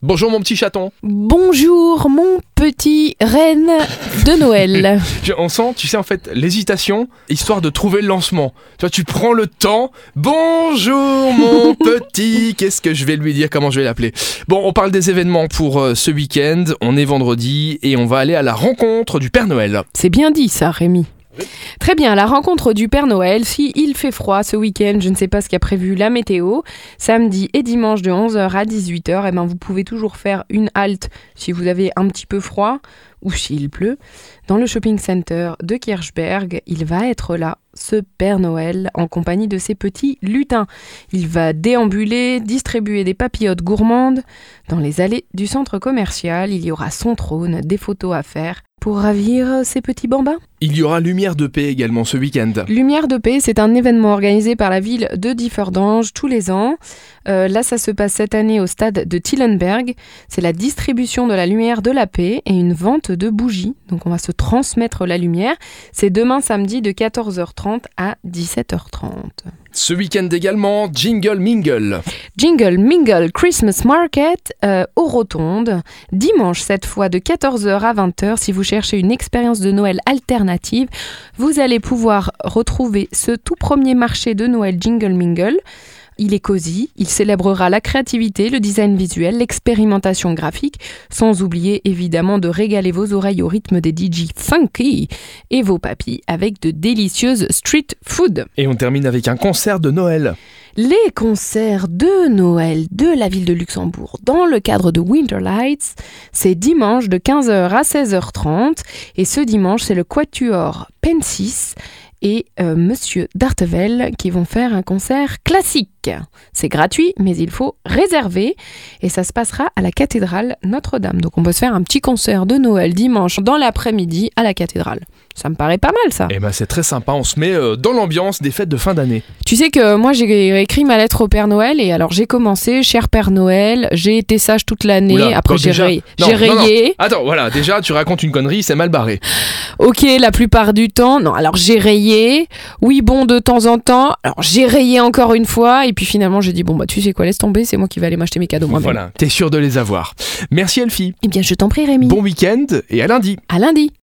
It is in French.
Bonjour mon petit chaton. Bonjour mon petit reine de Noël. On sent, tu sais en fait, l'hésitation, histoire de trouver le lancement. Tu vois, tu prends le temps. Bonjour mon petit. Qu'est-ce que je vais lui dire? Comment je vais l'appeler? Bon, on parle des événements pour euh, ce week-end. On est vendredi et on va aller à la rencontre du Père Noël. C'est bien dit ça, Rémi. Très bien, la rencontre du Père Noël. Si il fait froid ce week-end, je ne sais pas ce qu'a prévu la météo. Samedi et dimanche de 11h à 18h, eh ben vous pouvez toujours faire une halte si vous avez un petit peu froid ou s'il pleut. Dans le shopping center de Kirchberg, il va être là, ce Père Noël, en compagnie de ses petits lutins. Il va déambuler, distribuer des papillotes gourmandes. Dans les allées du centre commercial, il y aura son trône, des photos à faire pour ravir ses petits bambins. Il y aura Lumière de paix également ce week-end. Lumière de paix, c'est un événement organisé par la ville de Differdange tous les ans. Euh, là, ça se passe cette année au stade de Tillenberg. C'est la distribution de la lumière de la paix et une vente de bougies. Donc, on va se transmettre la lumière. C'est demain samedi de 14h30 à 17h30. Ce week-end également, Jingle Mingle. Jingle Mingle Christmas Market euh, aux Rotondes. Dimanche, cette fois de 14h à 20h. Si vous cherchez une expérience de Noël alternative, vous allez pouvoir retrouver ce tout premier marché de Noël Jingle Mingle. Il est cosy, il célébrera la créativité, le design visuel, l'expérimentation graphique, sans oublier évidemment de régaler vos oreilles au rythme des DJ funky et vos papilles avec de délicieuses street food. Et on termine avec un concert de Noël. Les concerts de Noël de la ville de Luxembourg dans le cadre de Winter Lights, c'est dimanche de 15h à 16h30 et ce dimanche c'est le Quatuor Pensis et euh, Monsieur Dartevel qui vont faire un concert classique. C'est gratuit mais il faut réserver et ça se passera à la cathédrale Notre-Dame. Donc on peut se faire un petit concert de Noël dimanche dans l'après-midi à la cathédrale. Ça me paraît pas mal ça. Et ben c'est très sympa, on se met euh, dans l'ambiance des fêtes de fin d'année. Tu sais que moi j'ai écrit ma lettre au Père Noël et alors j'ai commencé, cher Père Noël, j'ai été sage toute l'année, après j'ai déjà- rayé. Non, J'ai non, non. rayé. Attends, voilà, déjà tu racontes une connerie, c'est mal barré. Ok, la plupart du temps. Non, alors j'ai rayé. Oui, bon, de temps en temps. Alors j'ai rayé encore une fois et puis finalement j'ai dit bon bah tu sais quoi, laisse tomber, c'est moi qui vais aller m'acheter mes cadeaux moi-même. Voilà, t'es sûr de les avoir. Merci Elfie. Eh bien je t'en prie Rémi. Bon week-end et à lundi. À lundi.